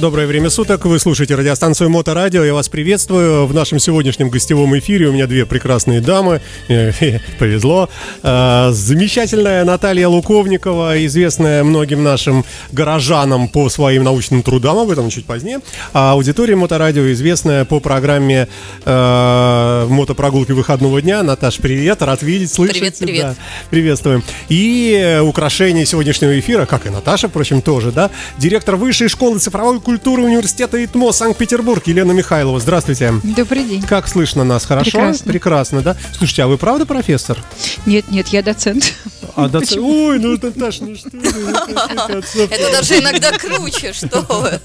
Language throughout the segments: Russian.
Доброе время суток. Вы слушаете радиостанцию Моторадио. Я вас приветствую. В нашем сегодняшнем гостевом эфире у меня две прекрасные дамы. Повезло. А, замечательная Наталья Луковникова, известная многим нашим горожанам по своим научным трудам, об этом чуть позднее. А аудитория Моторадио известная по программе э, мотопрогулки выходного дня. Наташ, привет, рад видеть, слышать. Привет, привет. Да, приветствуем. И украшение сегодняшнего эфира, как и Наташа, впрочем, тоже, да, директор высшей школы цифровой культуры университета ИТМО Санкт-Петербург Елена Михайлова. Здравствуйте. Добрый день. Как слышно нас? Хорошо? Прекрасно. Прекрасно, да? Слушайте, а вы правда профессор? Нет, нет, я доцент. А доцент? Ой, ну Наташ, ну что Это даже иногда круче, что вы.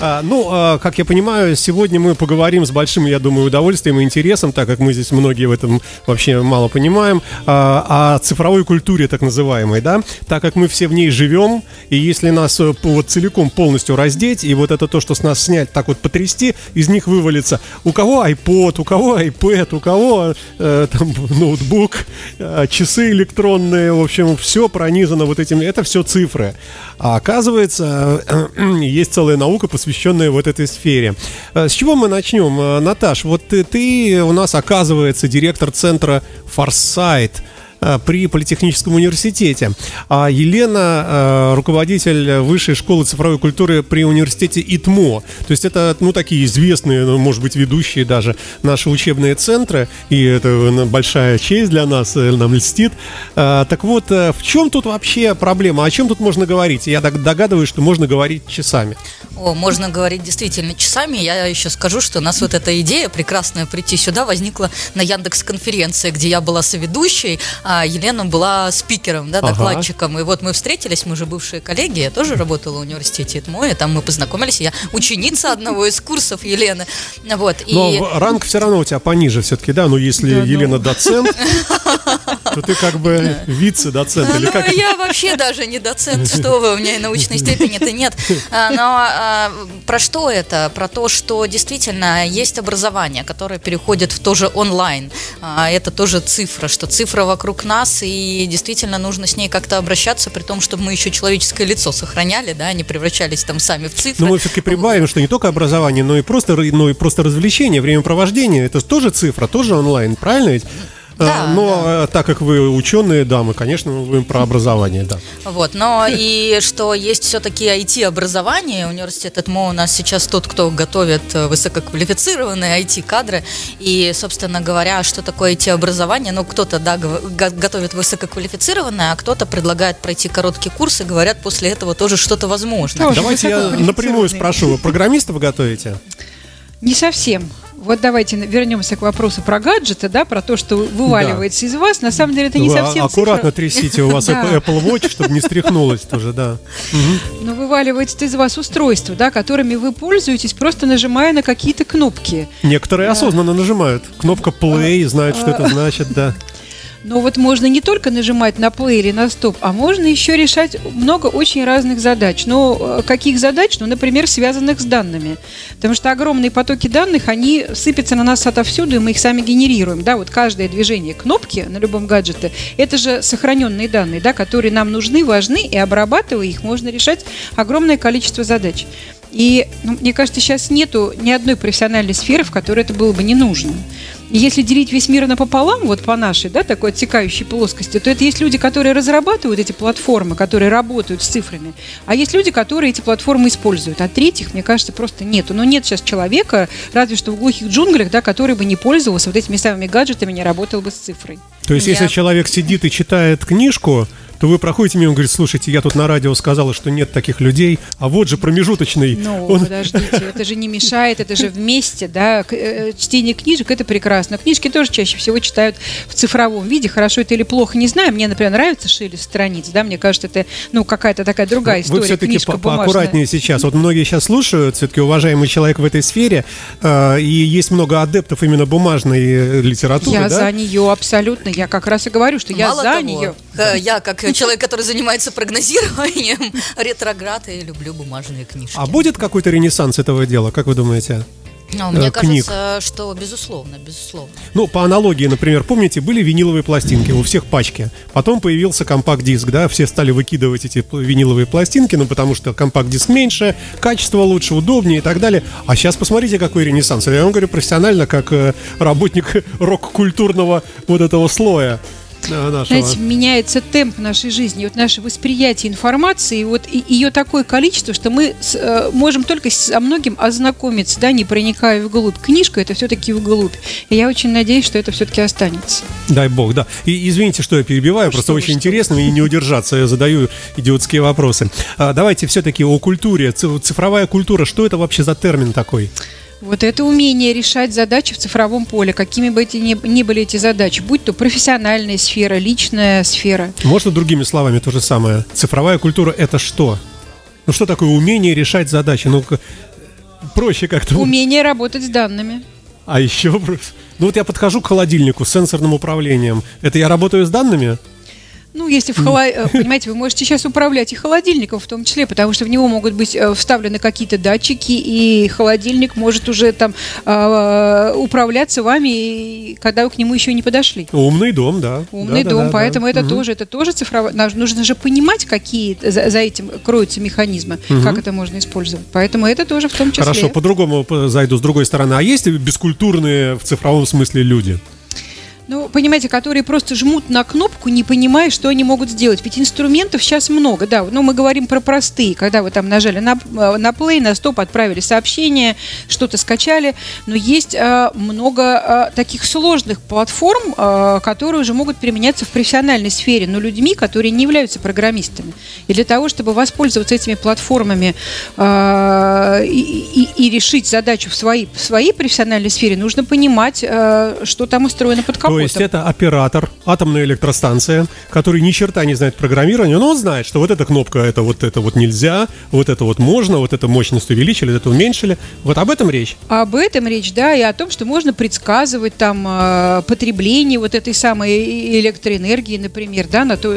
А, ну, а, как я понимаю, сегодня мы поговорим с большим, я думаю, удовольствием и интересом, так как мы здесь многие в этом вообще мало понимаем, а, о цифровой культуре так называемой, да, так как мы все в ней живем, и если нас э, вот целиком полностью раздеть, и вот это то, что с нас снять, так вот потрясти, из них вывалится у кого iPod, у кого iPad, у кого э, там ноутбук, э, часы электронные, в общем, все пронизано вот этим, это все цифры. А оказывается, э, есть целая наука, посвященная вот этой сфере. Э, с чего мы начнем? Э, Наташ, вот ты, ты у нас, оказывается, директор центра Э, при Политехническом университете. А Елена э, руководитель Высшей школы цифровой культуры при университете ИТМО. То есть это, ну, такие известные, ну, может быть, ведущие даже наши учебные центры. И это большая честь для нас, э, нам льстит. Так вот, в чем тут вообще проблема? О чем тут можно говорить? Я догадываюсь, что можно говорить часами. О, можно говорить действительно часами. Я еще скажу, что у нас вот эта идея прекрасная прийти сюда возникла на Яндекс конференции, где я была соведущей, а Елена была спикером, да, докладчиком. Ага. И вот мы встретились, мы же бывшие коллеги, я тоже работала в университете ТМО, там мы познакомились, я ученица одного из курсов Елены. Вот, и... Но ранг все равно у тебя пониже все-таки, да? Ну, если да, Елена ну... доцент, то ты как бы вице-доцент или как? Ну, я вообще даже не доцент, что вы, у меня и научной степени-то нет. А, но а, про что это? Про то, что действительно есть образование, которое переходит в тоже онлайн. А, это тоже цифра, что цифра вокруг нас, и действительно нужно с ней как-то обращаться, при том, чтобы мы еще человеческое лицо сохраняли, да, не превращались там сами в цифры. Но мы все-таки прибавим, что не только образование, но и просто, но и просто развлечение, времяпровождение, это тоже цифра, тоже онлайн, правильно ведь? Да, но да. так как вы ученые дамы, конечно, мы будем про образование, да. Вот, но и что есть все-таки IT-образование, университет ЭТМО у нас сейчас тот, кто готовит э, высококвалифицированные IT-кадры, и, собственно говоря, что такое IT-образование, ну, кто-то, да, готовит высококвалифицированное, а кто-то предлагает пройти короткий курс и говорят, после этого тоже что-то возможно. Давайте я напрямую спрошу, программистов готовите? Не совсем. Вот давайте вернемся к вопросу про гаджеты, да, про то, что вываливается да. из вас. На самом деле это не Вы совсем аккуратно цифра... трясите у вас Apple Watch, чтобы не стряхнулось тоже, да. Но вываливается из вас устройство, да, которыми вы пользуетесь, просто нажимая на какие-то кнопки. Некоторые осознанно нажимают. Кнопка play, знают, что это значит, да. Но вот можно не только нажимать на play или на стоп, а можно еще решать много очень разных задач. Но э, каких задач? Ну, например, связанных с данными. Потому что огромные потоки данных, они сыпятся на нас отовсюду, и мы их сами генерируем. Да, вот каждое движение кнопки на любом гаджете, это же сохраненные данные, да, которые нам нужны, важны, и обрабатывая их, можно решать огромное количество задач. И ну, мне кажется, сейчас нету ни одной профессиональной сферы, в которой это было бы не нужно. И если делить весь мир напополам, вот по нашей, да, такой отсекающей плоскости, то это есть люди, которые разрабатывают эти платформы, которые работают с цифрами, а есть люди, которые эти платформы используют. А третьих, мне кажется, просто нету. Но нет сейчас человека, разве что в глухих джунглях, да, который бы не пользовался вот этими самыми гаджетами, не работал бы с цифрой. То есть, Я... если человек сидит и читает книжку, то вы проходите мимо и говорите, слушайте, я тут на радио сказала, что нет таких людей, а вот же промежуточный. Ну, он... подождите, это же не мешает, это же вместе, да, э, чтение книжек, это прекрасно. Книжки тоже чаще всего читают в цифровом виде, хорошо это или плохо, не знаю. Мне, например, нравится шелест страниц, да, мне кажется, это, ну, какая-то такая другая история. Вы все-таки по поаккуратнее сейчас. Вот многие сейчас слушают, все-таки уважаемый человек в этой сфере, э, и есть много адептов именно бумажной э, литературы, Я да? за нее абсолютно, я как раз и говорю, что я Мало за того, нее. Я как человек, который занимается прогнозированием ретрограда, и люблю бумажные книжки. А будет какой-то ренессанс этого дела, как вы думаете? Ну, мне э, книг. кажется, что безусловно, безусловно. Ну, по аналогии, например, помните, были виниловые пластинки у всех пачки. Потом появился компакт-диск, да, все стали выкидывать эти виниловые пластинки, ну, потому что компакт-диск меньше, качество лучше, удобнее и так далее. А сейчас посмотрите, какой ренессанс. Я вам говорю профессионально, как э, работник рок-культурного вот этого слоя нашего. Знаете, меняется темп нашей жизни, вот наше восприятие информации, вот и- ее такое количество, что мы с- э, можем только со многим ознакомиться, да, не проникая вглубь. Книжка это все-таки вглубь. И я очень надеюсь, что это все-таки останется. Дай бог, да. И извините, что я перебиваю, просто что вы, очень что интересно и не удержаться. Я задаю идиотские вопросы. А, давайте все-таки о культуре. Цифровая культура, что это вообще за термин такой? Вот это умение решать задачи в цифровом поле, какими бы эти ни, ни были эти задачи, будь то профессиональная сфера, личная сфера. Можно другими словами то же самое? Цифровая культура это что? Ну что такое умение решать задачи? Ну проще как-то. Умение работать с данными. А еще Ну вот я подхожу к холодильнику с сенсорным управлением. Это я работаю с данными? Ну, если в холо- понимаете, вы можете сейчас управлять и холодильником в том числе, потому что в него могут быть э, вставлены какие-то датчики, и холодильник может уже там э, управляться вами, когда вы к нему еще не подошли. Умный дом, да. Умный Да, да, дом, да, да. поэтому это Мгм. тоже, это тоже цифровое. Наж- Нужно же понимать, какие за, за этим кроются механизмы, как это можно использовать. Поэтому это тоже в том числе. Хорошо, по-другому зайду с другой стороны. А есть бескультурные в цифровом смысле люди? Ну, понимаете, которые просто жмут на кнопку, не понимая, что они могут сделать. Ведь инструментов сейчас много, да. Но мы говорим про простые, когда вы там нажали на, э, на play, на стоп, отправили сообщение, что-то скачали. Но есть э, много э, таких сложных платформ, э, которые уже могут применяться в профессиональной сфере, но людьми, которые не являются программистами. И для того, чтобы воспользоваться этими платформами э, и, и- и решить задачу в своей, в своей профессиональной сфере, нужно понимать, э, что там устроено под капотом. То есть это оператор, атомная электростанция, который ни черта не знает программирования, но он знает, что вот эта кнопка, это вот это вот нельзя, вот это вот можно, вот это мощность увеличили, это уменьшили. Вот об этом речь. Об этом речь, да, и о том, что можно предсказывать там э, потребление вот этой самой электроэнергии, например, да, на то,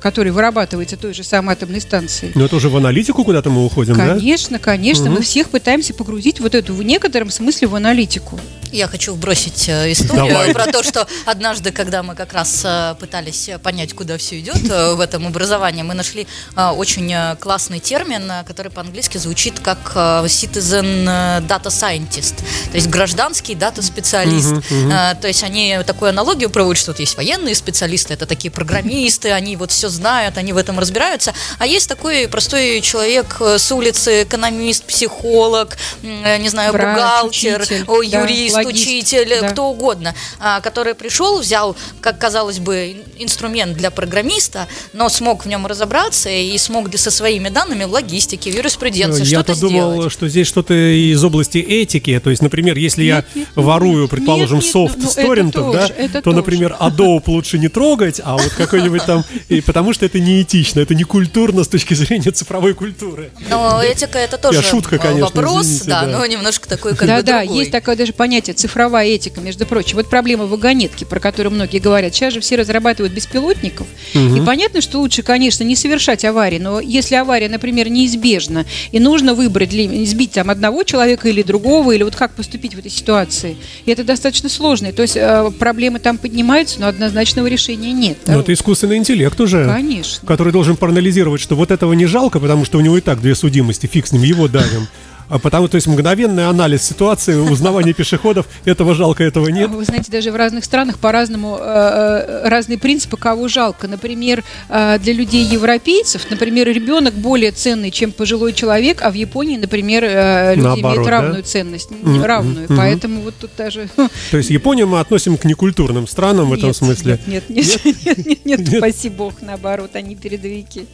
которая вырабатывается той же самой атомной станцией. Но это уже в аналитику куда-то мы уходим, да? Конечно, конечно, мы всех пытаемся погрузить вот эту в некотором смысле в аналитику. Я хочу вбросить э, историю Давай. про то, что однажды, когда мы как раз э, пытались э, понять, куда все идет в этом образовании, мы нашли очень классный термин, который по-английски звучит как citizen data scientist, то есть гражданский дата-специалист. Э, То есть они такую аналогию проводят, что вот есть военные специалисты, это такие программисты, они вот все знают, они в этом разбираются, а есть такой простой человек э, с улицы, экономист, психолог, э, не знаю, Врач, бухгалтер, учитель, о, да, юрист, логист, учитель, да. кто угодно, а, который пришел, взял, как казалось бы, ин- инструмент для программиста, но смог в нем разобраться и смог со своими данными в логистике, в юриспруденции Я-то что-то думал, сделать. что здесь что-то из области этики. То есть, например, если я Нет, ну, ворую, предположим, нет, нет, софт ну, с торрентов, да, тоже, то, тоже. например, Adobe лучше не трогать, а вот какой-нибудь там... потому что это неэтично, это не культурно с точки зрения цифровой культуры. Но этика это тоже шутка, э, конечно, вопрос, извините, да, да. но немножко такой как да, бы да, есть такое даже понятие цифровая этика, между прочим. Вот проблема вагонетки, про которую многие говорят. Сейчас же все разрабатывают беспилотников. И понятно, что лучше, конечно, не совершать аварии, но если авария, например, неизбежна, и нужно выбрать, ли, сбить там одного человека или другого, или вот как поступить в этой ситуации, и это достаточно сложно. То есть э, проблемы там поднимаются, но однозначного решения нет. да. Ну, это искусственный интеллект уже. Конечно. который должен проанализировать, что вот этого не жалко, потому что у него и так две судимости, фиг с ним, его давим. А потому, то есть мгновенный анализ ситуации, узнавание пешеходов, этого жалко, этого нет. Вы знаете, даже в разных странах по-разному э, э, разные принципы, кого жалко. Например, э, для людей европейцев, например, ребенок более ценный, чем пожилой человек, а в Японии, например, люди Наоборот, имеют да? равную ценность, Мгм, равную. мгм. Поэтому вот тут даже То есть Японию мы относим к некультурным странам в этом Нет, смысле. Нет, нет, нет, нет, нет, нет, Нет? спаси бог, наоборот, они передовики.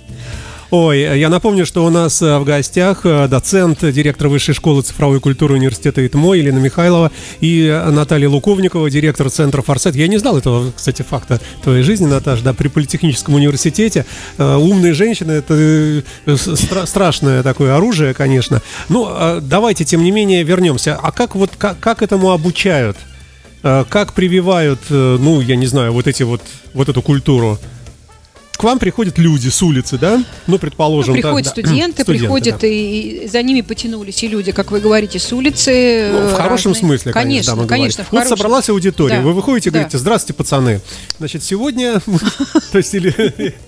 Ой, я напомню, что у нас э, в гостях э, доцент, директор Высшей школы цифровой культуры университета ИТМО Елена Михайлова и э, Наталья Луковникова, директор центра «Форсайт». Я не знал этого, кстати, факта твоей жизни, Наташа, да, при Политехническом университете. Э, Умные женщины – это э, стра- страшное такое оружие, конечно. Ну, э, давайте, тем не менее, вернемся. А как вот, как, как этому обучают? Э, Как прививают, э, ну, я не знаю, вот эти вот, вот эту культуру? К вам приходят люди с улицы, да? Ну, предположим. Ну, приходят так, студенты, студенты, приходят, да. и, и за ними потянулись и люди, как вы говорите, с улицы. Ну, в э, хорошем разные. смысле, конечно, конечно, да, конечно, в Вот хорошем. собралась аудитория, Да. вы выходите и Да. говорите, здравствуйте, пацаны. Значит, сегодня, то есть, или...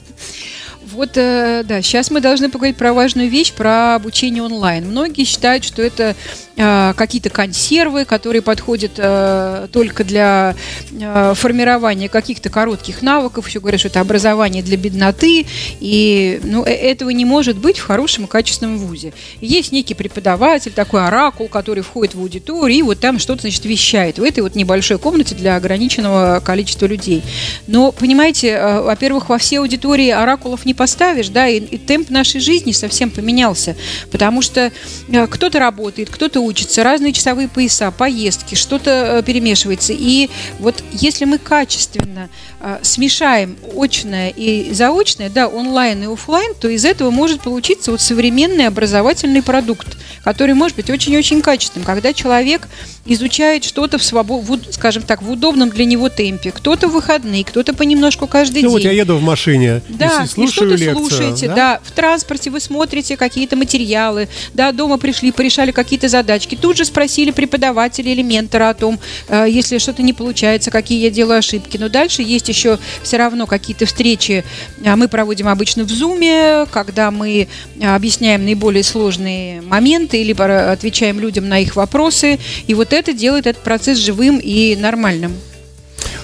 Вот, э, да, сейчас мы должны поговорить про важную вещь, про обучение онлайн. Многие считают, что это э, какие-то консервы, которые подходят э, только для формирования каких-то коротких навыков. Еще говорят, что это образование для бедноты. И ну, этого не может быть в хорошем и качественном вузе. Есть некий преподаватель, такой оракул, который входит в аудиторию и вот там что-то, значит, вещает в этой вот небольшой комнате для ограниченного количества людей. Но, понимаете, во-первых, во все аудитории оракулов не поставишь, да, и, и темп нашей жизни совсем поменялся, потому что э, кто-то работает, кто-то учится, разные часовые пояса, поездки, что-то э, перемешивается. И вот если мы качественно э, смешаем очное и заочное, да, онлайн и офлайн, то из этого может получиться вот современный образовательный продукт, который может быть очень-очень качественным, когда человек изучает что-то в свобод, скажем так, в удобном для него темпе, кто-то в выходные, кто-то понемножку каждый Ну, день. вот я еду в машине Да, и слушаю что-то лекцию. слушаете, да? да? в транспорте вы смотрите какие-то материалы, да, дома пришли, порешали какие-то задачки, тут же спросили преподавателя или ментора о том, э, если что-то не получается, какие я делаю ошибки. Но дальше есть еще все равно какие-то встречи, а, мы проводим обычно в Зуме, когда мы а, объясняем наиболее сложные моменты, либо э, отвечаем людям на их вопросы, и вот это делает этот процесс живым и нормальным.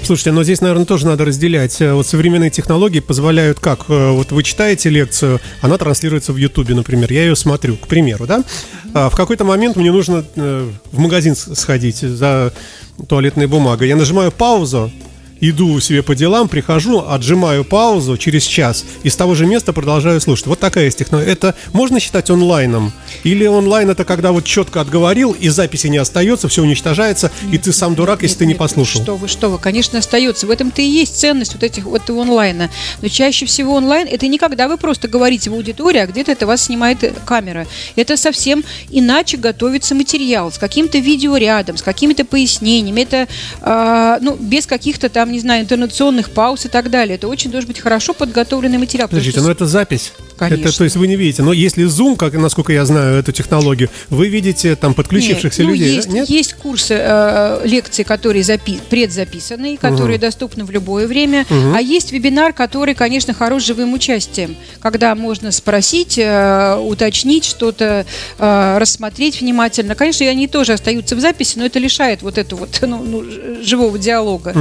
Слушайте, но здесь, наверное, тоже надо разделять. Э, Вот современные технологии позволяют как? Э, Вот вы читаете лекцию, она транслируется в Ютубе, например. Я ее смотрю, к примеру, да? А в какой-то момент мне нужно э, в магазин сходить за туалетной бумагой. Я нажимаю паузу, иду себе по делам, прихожу, отжимаю паузу через час и с того же места продолжаю слушать. Вот такая есть технология. Это можно считать онлайном? Или онлайн это когда вот четко отговорил и записи не остается, все уничтожается, и ты сам дурак, если Нет, ты не нет, послушал? Что вы, что вы, конечно, остается. В этом-то и есть ценность вот этих вот онлайна. Но чаще всего онлайн это не когда вы просто говорите в аудитории, а где-то это вас снимает э, камера. Это совсем иначе готовится материал, с каким-то видеорядом, с какими-то пояснениями. Это, а, ну, без каких-то там, не знаю, интонационных пауз и так далее. Это очень должен быть хорошо подготовленный материал. Подождите, что но это запись. Конечно. Это, то есть вы не видите. Но если Zoom, как насколько я знаю эту технологию, вы видите там подключившихся Нет, ну, людей. да? Есть, Нет? есть курсы э, лекций, которые запи- предзаписаны, которые доступны в любое время. А есть вебинар, который, конечно, хорош живым участием, когда можно спросить, э, уточнить что-то, э, рассмотреть внимательно. Конечно, они тоже остаются в записи, но это лишает вот этого вот ну, ну, живого диалога.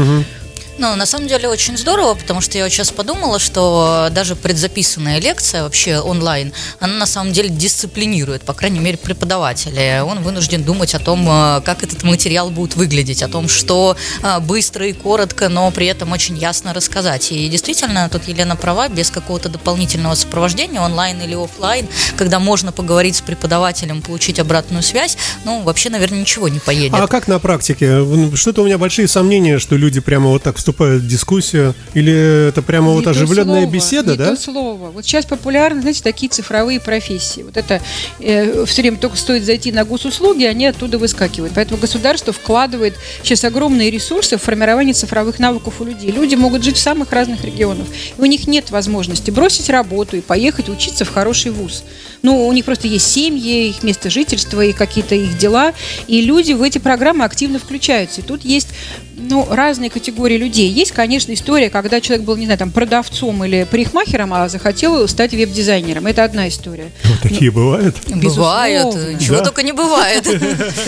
Ну, на самом деле очень здорово, потому что я вот сейчас подумала, что даже предзаписанная лекция вообще онлайн, она на самом деле дисциплинирует, по крайней мере, преподавателя. Он вынужден думать о том, э, как этот материал будет выглядеть, о том, что э, быстро и коротко, но при этом очень ясно рассказать. И действительно, тут Елена права, без какого-то дополнительного сопровождения, онлайн или офлайн, когда можно поговорить с преподавателем, получить обратную связь, ну, вообще, наверное, ничего не поедет. А как на практике? Что-то у меня большие сомнения, что люди прямо вот так вступают в дискуссию. Или это прямо вот Не то оживленная слово, беседа, не да? то слово. Вот сейчас популярны, знаете, такие цифровые профессии. Вот это э, все время только стоит зайти на госуслуги, они оттуда выскакивают. Поэтому государство вкладывает сейчас огромные ресурсы в формирование цифровых навыков у людей. Люди могут жить в самых разных регионах. И у них нет возможности бросить работу и поехать учиться в хороший вуз. Ну, у них просто есть семьи, их место жительства и какие-то их дела. И люди в эти программы активно включаются. И тут есть ну, разные категории людей. Есть, конечно, история, когда человек был, не знаю, там, продавцом или парикмахером, а захотел стать веб-дизайнером. Это одна история. Вот такие бывают. Бывает, безусловно. чего Да. только не бывает.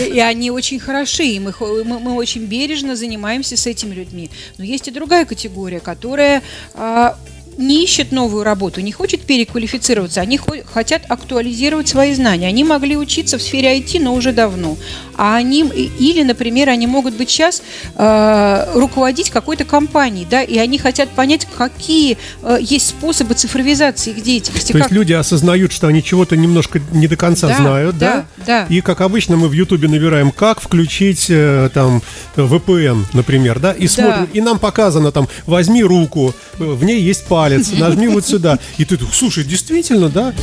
И они очень хороши, и мы, мы, мы очень бережно занимаемся с этими людьми. Но есть и другая категория, которая а, не ищет новую работу, не хочет переквалифицироваться, они хо- хотят актуализировать свои знания. Они могли учиться в сфере IT, но уже давно. А они, или, например, они могут быть сейчас а, руководить какой-то компанией, да, и они хотят понять, какие а, есть способы цифровизации их деятельности. То есть как- люди осознают, что они чего-то немножко не до конца Да, знают, да? да, да. И как обычно мы в Ютубе набираем, как включить э, там VPN, например, да? И смотрим, и нам показано там, возьми руку, э, в ней есть палец, нажми вот сюда. И ты, слушай, действительно, да?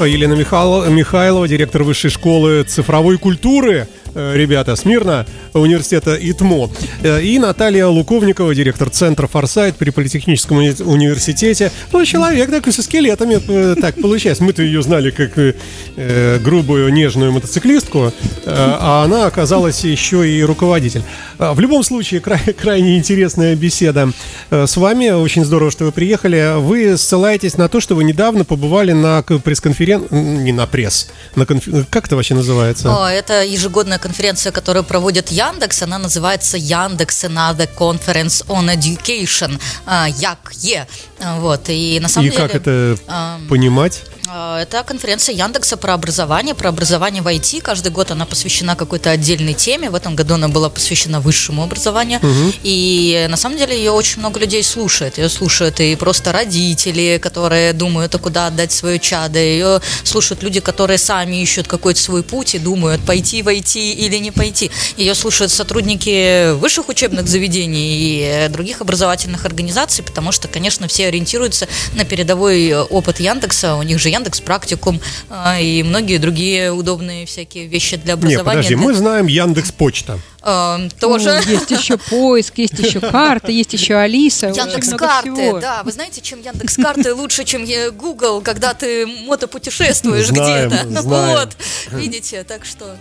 Елена Михайлова, директор высшей школы цифровой культуры, ребята Смирна, университета ИТМО, э, и Наталья Луковникова, директор Центра «Форсайт» при Политехническом уни- университете. Ну, человек такой со скелетами, э, так получается. Мы-то ее знали как э, э, грубую, нежную мотоциклистку, э, а она оказалась еще и руководитель. В любом случае, край- крайне интересная беседа э, с вами. Очень здорово, что вы приехали. Вы ссылаетесь на то, что вы недавно побывали на пресс-конференции, не на пресс, на конф- как это вообще называется? О, это ежегодная конференция, которую проводит Яндекс. Она называется Яндекс Another Conference on Education. а, ЯКЕ. А, Вот. И на самом И деле... как это ам, понимать? А, Это конференция Яндекса про образование, про образование в IT. Каждый год она посвящена какой-то отдельной теме. В этом году она была посвящена высшему образованию. И на самом деле ее очень много людей слушает. Ее слушают и просто родители, которые думают, а куда отдать свое чадо. Ее слушают люди, которые сами ищут какой-то свой путь и думают, пойти в IT или не пойти. Ее слушают сотрудники высших учебных заведений и э, других образовательных организаций, потому что, конечно, все ориентируются на передовой э, опыт Яндекса. У них же Яндекс Практикум а, и многие другие удобные всякие вещи для образования. подожди, Для- мы знаем Яндекс Почта. Эм, тоже. Ну, есть еще поиск, есть еще карта, есть еще Алиса. Яндекс карты, да. Вы знаете, чем Яндекс карты лучше, чем э, Google, когда ты мотопутешествуешь где-то. знаем. Вот, видите, так что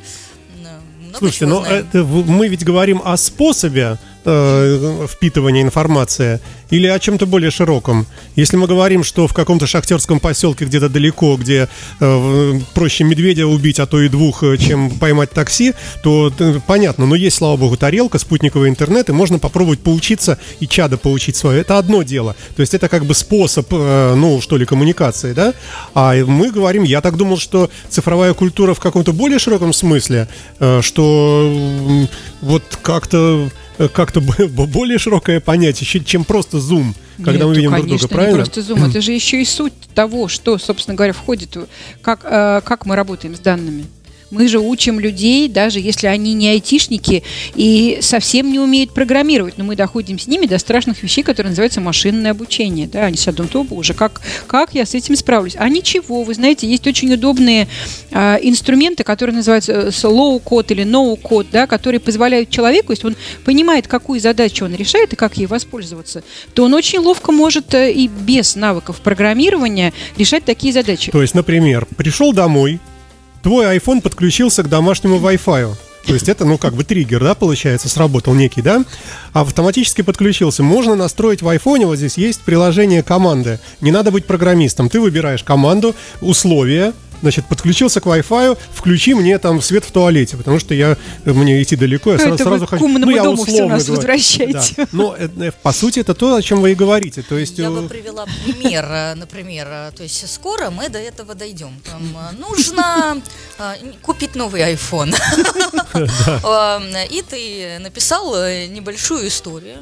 много Слушайте, но знаем. это мы ведь говорим о способе э, впитывания информации или о чем-то более широком. Если мы говорим, что в каком-то шахтерском поселке где-то далеко, где э, проще медведя убить, а то и двух, э, чем поймать такси, то э, понятно, но есть, слава богу, тарелка, спутниковый интернет, и можно попробовать поучиться и чадо получить свое. Это одно дело. То есть это как бы способ, э, ну, что ли, коммуникации, да? А мы говорим, я так думал, что цифровая культура в каком-то более широком смысле, э, что м, вот как-то э, как-то б- б- более широкое понятие, чем просто зум, когда Нет, мы ну, видим друг конечно, друга, правильно? не просто зум, это же еще и суть того, что, собственно говоря, входит, как, э, как мы работаем с данными. Мы же учим людей, даже если они не айтишники и совсем не умеют программировать, но мы доходим с ними до страшных вещей, которые называются машинное обучение. Да, они сидят, думают, о боже, как, как я с этим справлюсь? А ничего, вы знаете, есть очень удобные а, инструменты, которые называются э, low-code или no-code, да, которые позволяют человеку, если он понимает, какую задачу он решает и как ей воспользоваться, то он очень ловко может э, и без навыков программирования решать такие задачи. То есть, например, пришел домой, твой iPhone подключился к домашнему Wi-Fi. То есть это, ну, как бы триггер, да, получается, сработал некий, да? Автоматически подключился. Можно настроить в айфоне, вот здесь есть приложение команды. Не надо быть программистом. Ты выбираешь команду, условия, Значит, подключился к Wi-Fi, включи мне там свет в туалете, потому что я мне идти далеко, я сразу, сразу хочу. умному я дому условно нас говорю. возвращаете. Да. Но э, по сути это то, о чем вы и говорите. То есть Я э, бы привела пример, э, например, то есть скоро мы до этого дойдем. Там, нужно купить новый iPhone. Э, И ты написал небольшую историю.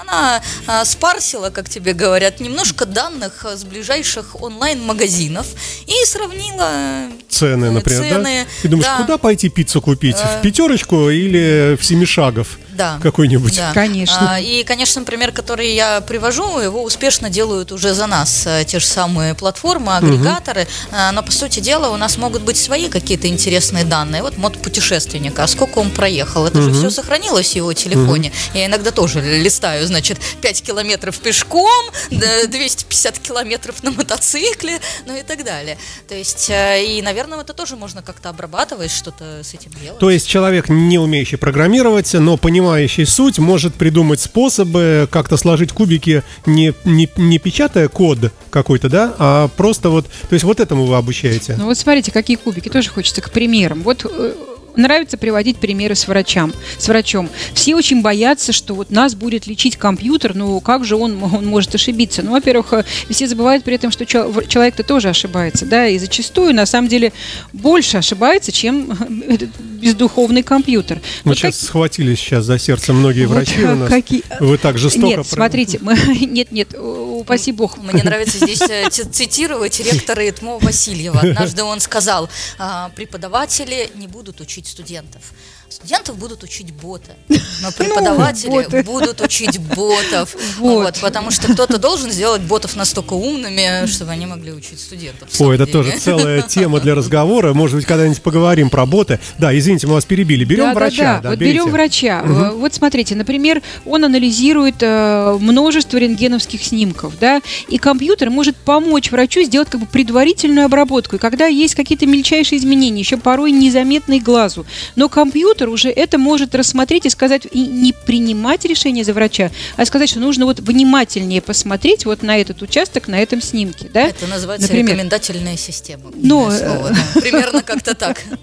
Она спарсила, как тебе говорят, немножко данных с ближайших онлайн-магазинов и сравнила э, цены, например, цены, да? Ты думаешь, да. куда пойти пиццу купить? Э. В пятерочку или в семишагов Да. какой-нибудь? Да. Конечно. А, И, конечно, пример, который я привожу, его успешно делают уже за нас э, те же самые платформы, агрегаторы. А, Но, по сути дела, у нас могут быть свои какие-то интересные данные. Вот мод путешественника, а сколько он проехал? Это же все сохранилось в его телефоне. Я иногда тоже листаю, значит, 5 километров пешком, да, 250 километров на мотоцикле, ну и так далее. То есть, э, и, наверное, это тоже можно как-то обрабатывать, что-то с этим делать. То есть человек, не умеющий программировать, но понимающий суть, может придумать способы как-то сложить кубики, не, не, не печатая код какой-то, да, а просто вот... То есть вот этому вы обучаете. Ну вот смотрите, какие кубики, тоже хочется к примерам. Вот э, нравится приводить примеры с врачам, с врачом. Все очень боятся, что вот нас будет лечить компьютер, ну как же он, он может ошибиться? Ну, во-первых, э, все забывают при этом, что человек-то тоже ошибается, да, и зачастую, на самом деле, больше ошибается, чем этот бездуховный компьютер. Мы Вот сейчас как- схватились сейчас за сердце многие вот, врачи э, у нас. какие- Вы так жестоко... Нет, про- смотрите, мы, нет, нет, упаси бог. Мне нравится здесь э, цитировать ректора ИТМО Васильева. Однажды он сказал, «А, преподаватели не будут учить студентов. Студентов будут учить боты, но преподаватели боты. будут учить ботов. Вот. Вот, потому что кто-то должен сделать ботов настолько умными, чтобы они могли учить студентов. самом это деле. тоже целая тема для разговора. Может быть, когда-нибудь поговорим про боты. Да, извините, мы вас перебили. Берем да, врача. Да, да. вот берите. берем врача. Э, Вот смотрите, например, он анализирует э, множество рентгеновских снимков, да, и компьютер может помочь врачу сделать как бы предварительную обработку. И когда есть какие-то мельчайшие изменения, еще порой незаметные глазу, но компьютер уже это может рассмотреть и сказать, и не принимать решение за врача, а сказать, что нужно вот внимательнее посмотреть вот на этот участок, на этом снимке, да. Это называется Например. рекомендательная система. Но, слово, да. Примерно как-то так.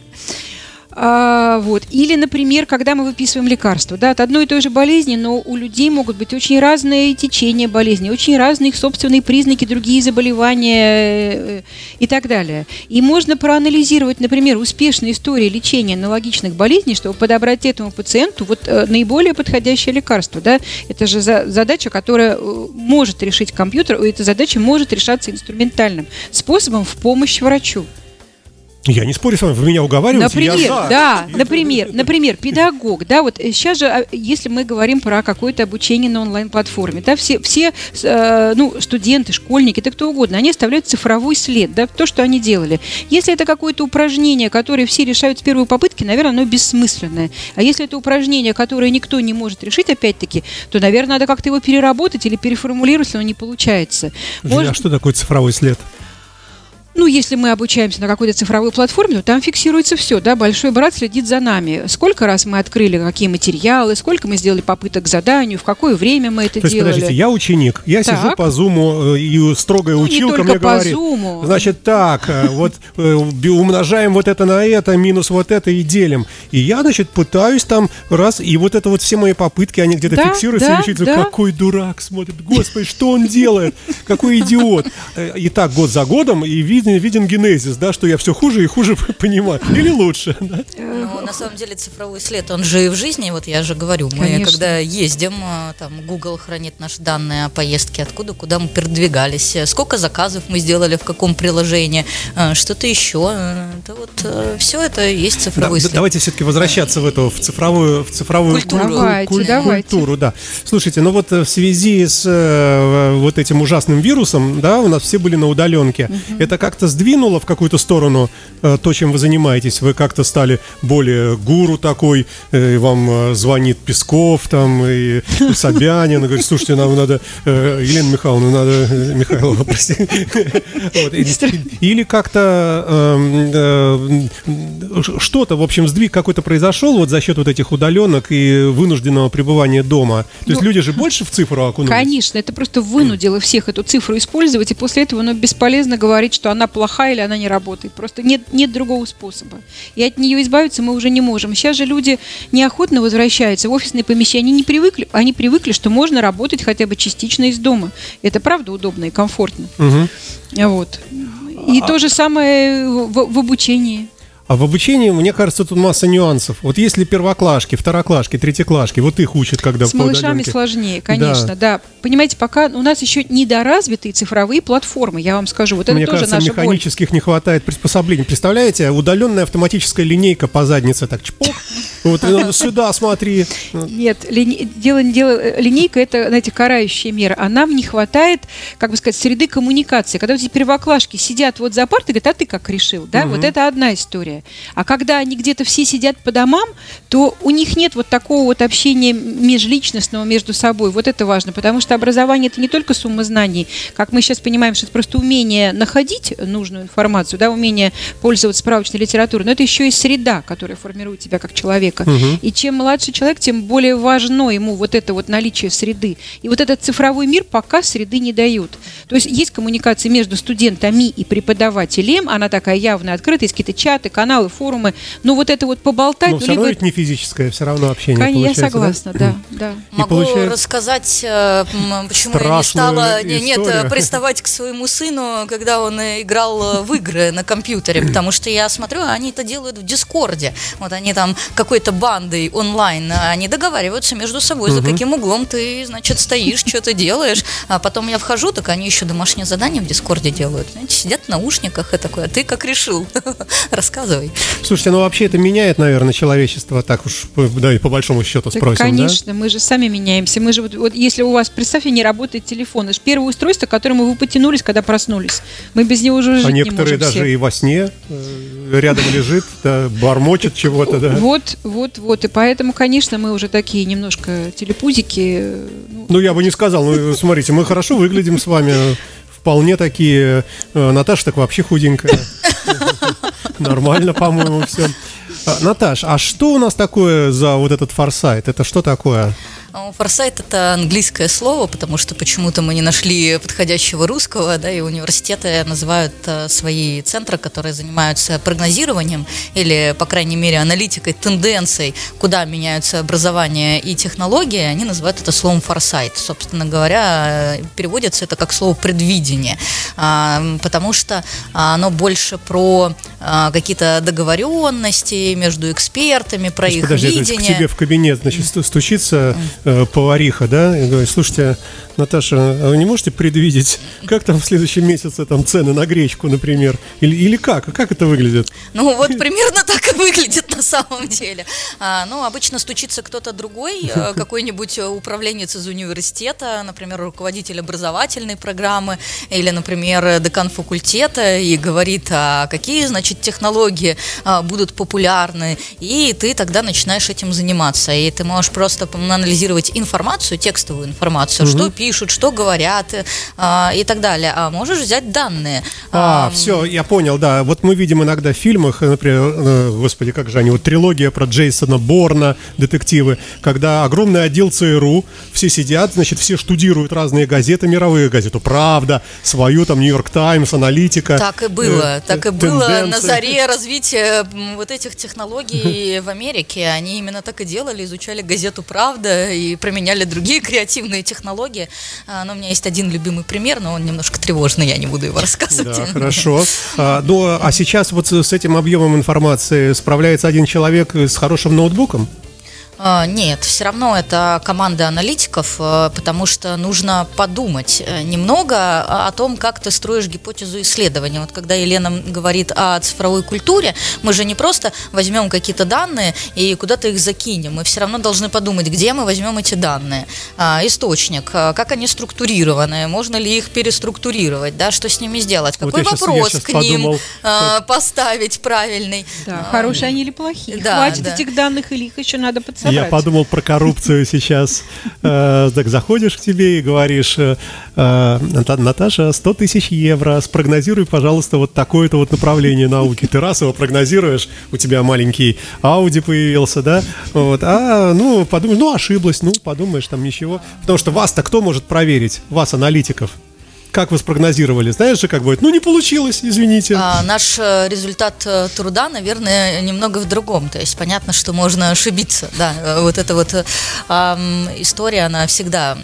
А, вот. Или, например, когда мы выписываем лекарства, да, от одной и той же болезни, но у людей могут быть очень разные течения болезни, очень разные их собственные признаки, другие заболевания э, и так далее. И можно проанализировать, например, успешные истории лечения аналогичных болезней, чтобы подобрать этому пациенту вот э, наиболее подходящее лекарство, да. Это же за- задача, которая э, может решить компьютер, и эта задача может решаться инструментальным способом в помощь врачу. Я не спорю с вами, вы меня уговариваете, я Например, за. да, например, например, педагог, да, вот сейчас же, а, если мы говорим про какое-то обучение на онлайн-платформе, да, все, все, э, ну, студенты, школьники, да кто угодно, они оставляют цифровой след, да, то, что они делали. Если это какое-то упражнение, которое все решают с первой попытки, наверное, оно бессмысленное. А если это упражнение, которое никто не может решить, опять-таки, то, наверное, надо как-то его переработать или переформулировать, если оно не получается. Может- А что такое цифровой след? Ну, если мы обучаемся на какой-то цифровой платформе, то там фиксируется все, да, большой брат следит за нами. Сколько раз мы открыли какие материалы, сколько мы сделали попыток к заданию, в какое время мы это То есть, делали. подождите, я ученик, я Так. сижу по зуму, э, и строгая Ну, не училка только мне по говорит, зуму. значит, так, э, вот э, умножаем вот это на это, минус вот это и делим. И я, значит, пытаюсь там раз, и вот это вот все мои попытки, они где-то Да, фиксируются, да, и учитель, да. какой дурак смотрит, господи, что он делает, какой идиот. И так год за годом, и виден, виден генезис, да, что я все хуже и хуже понимаю. Или лучше, да? Ну, на самом деле цифровой след, он же и в жизни, вот я же говорю, мы Конечно. когда ездим, а, там Google хранит наши данные о поездке, откуда, куда мы передвигались, э, сколько заказов мы сделали, в каком приложении, э, что-то еще. э, Это вот все это есть цифровой да, след. давайте все-таки возвращаться в эту в цифровую в цифровую Культуру. куль- Давайте, куль- давайте. культуру, да. Слушайте, ну вот э, в связи с э, вот этим ужасным вирусом, да, у нас все были на удаленке. Это как-то сдвинуло в какую-то сторону э, то, чем вы занимаетесь? Вы как-то стали более гуру такой, э, и вам э, звонит Песков там и Собянин, и говорит, слушайте, нам надо Елена Михайловна, надо Михайлова, прости. Или как-то эм, что-то, в общем, сдвиг какой-то произошел вот за счет вот этих удаленок и вынужденного пребывания дома. То есть Ну, люди же больше в цифру окунулись? Конечно, это просто вынудило всех эту цифру использовать, и после этого ну, бесполезно говорить, что она плохая или она не работает. Просто нет, нет другого способа. И от нее избавиться мы уже не можем. Сейчас же люди неохотно возвращаются в офисные помещения. Они не привыкли, они привыкли, что можно работать хотя бы частично из дома. Это правда удобно и комфортно. Мгм. Вот. И то же самое в, в обучении. А в обучении, мне кажется, тут масса нюансов. Вот если первоклашки, второклашки, третьеклашки, вот их учат, когда С по малышами сложнее, конечно, да. Понимаете, пока у нас еще недоразвитые цифровые платформы, я вам скажу, вот это Мне тоже кажется, наша боль. механических не хватает приспособлений. Представляете, удаленная автоматическая линейка по заднице, так чпок, вот э, сюда смотри. Нет, дело, не дело, э, линейка это, знаете, карающая мера. А нам не хватает, как бы сказать, среды коммуникации. Когда эти первоклашки сидят вот за партой, говорят, а ты как решил, да? Вот это одна история. А когда они где-то все сидят по домам, то у них нет вот такого вот общения межличностного между собой. Вот это важно, потому что образование это не только сумма знаний, как мы сейчас понимаем, что это просто умение находить нужную информацию, да, умение пользоваться справочной литературой, но это еще и среда, которая формирует тебя как человека. И чем младше человек, тем более важно ему вот это вот наличие среды. И вот этот цифровой мир пока среды не дают. То есть есть коммуникация между студентами и преподавателем, она такая явно открытая, есть какие-то чаты, каналы, форумы, но вот это вот поболтать, Но ну, все равно либо- ведь не физическое, все равно общение Конечно, я получается, да? согласна, да, да. И Могу получается- рассказать, э, почему я не Страшную стала не- нет, историю. э, приставать к своему сыну, когда он э, играл в игры на компьютере, потому что я смотрю, они это делают в Дискорде. Вот они там какой-то бандой онлайн, они договариваются между собой, за каким углом ты, значит, стоишь, что ты делаешь. А потом я вхожу, так они еще еще домашнее задание в Дискорде делают. Знаете, сидят в наушниках и такое, а ты как решил? Рассказывай. Слушайте, ну вообще это меняет, наверное, человечество, так уж, да, и по большому счету Так, спросим, конечно, мы же сами меняемся. Мы же вот, вот если у вас, представьте, не работает телефон, это же первое устройство, к которому вы потянулись, когда проснулись. Мы без него уже да? жить А не некоторые можем даже все. и во сне э, рядом лежит, да, бормочет чего-то, да. Вот, вот, вот. И поэтому, конечно, мы уже такие немножко телепузики. э, ну, Ну, я бы не сказал. Ну, смотрите, мы хорошо выглядим с вами. Вполне такие. Э, Наташа так вообще худенькая. Нормально, по-моему, все. Наташ, а что у нас такое за вот этот форсайт? Это что такое? А, Форсайт это английское слово, потому что почему-то мы не нашли подходящего русского, да, и университеты называют э, свои центры, которые занимаются прогнозированием или, по крайней мере, аналитикой тенденций, куда меняются образование и технологии, они называют это словом форсайт. Собственно говоря, э, переводится это как слово предвидение, а, потому что а, оно больше про какие-то договоренности между экспертами, про есть, их подожди, то есть к видение. тебе в кабинет, значит, сту- стучится э, повариха, да, и говорит, слушайте, Наташа, а вы не можете предвидеть, как там в следующем месяце там цены на гречку, например? Или, или как? Как это выглядит? Ну, вот примерно так и выглядит на самом деле. А, ну, обычно стучится кто-то другой, э, какой-нибудь управленец из университета, например, руководитель образовательной программы, или, например, декан факультета, и говорит, а какие, значит, технологии а, будут популярны, и ты тогда начинаешь этим заниматься. И ты можешь просто анализировать информацию, текстовую информацию, что пишут, что говорят э, и так далее. А можешь взять данные. А, Ам, все, я понял, да. Вот мы видим иногда в фильмах, э, например, э, господи, как же они, вот трилогия про Джейсона Борна, детективы, когда огромный отдел ЦРУ, все сидят, значит, все штудируют разные газеты, мировые газеты, «Правда», свою, там, «Нью-Йорк Таймс», «Аналитика». Так и было, э, так и э, было на тенденции. заре развития вот этих технологий в Америке. Они именно так и делали, изучали газету «Правда» и применяли другие креативные технологии. А, Но у меня есть один любимый пример, но он немножко тревожный, я не буду его рассказывать. Да, хорошо. А, ну, а сейчас вот с этим объемом информации справляется один человек с хорошим ноутбуком? А, Нет, все равно это команда аналитиков, э, потому что нужно подумать э, немного о том, как ты строишь гипотезу исследования. Вот когда Елена говорит о цифровой культуре, мы же не просто возьмем какие-то данные и куда-то их закинем. Мы все равно должны подумать, где мы возьмем эти данные. А, Источник, а, как они структурированы, можно ли их переструктурировать, да, что с ними сделать, Вот какой я вопрос щас к ним подумал, а, поставить правильный. Да, А, хорошие они или плохие. да, Хватит да. этих данных или их еще надо подсобрать. Я подумал про коррупцию сейчас. Э, Так заходишь к тебе и говоришь, э, э, «Ната- Наташа, 100 тысяч евро, спрогнозируй, пожалуйста, вот такое-то вот направление науки. Ты раз его прогнозируешь, у тебя маленький Ауди появился, да? Вот. А, ну, подумаешь, ну, ошиблась, ну, подумаешь, там ничего. Потому что вас-то кто может проверить? Вас, аналитиков. Как вы спрогнозировали? Знаешь же, как будет? Ну, не получилось, извините. А, наш э, результат э, труда, наверное, немного в другом. То есть понятно, что можно ошибиться. Да, э, вот эта вот ам, история, она всегда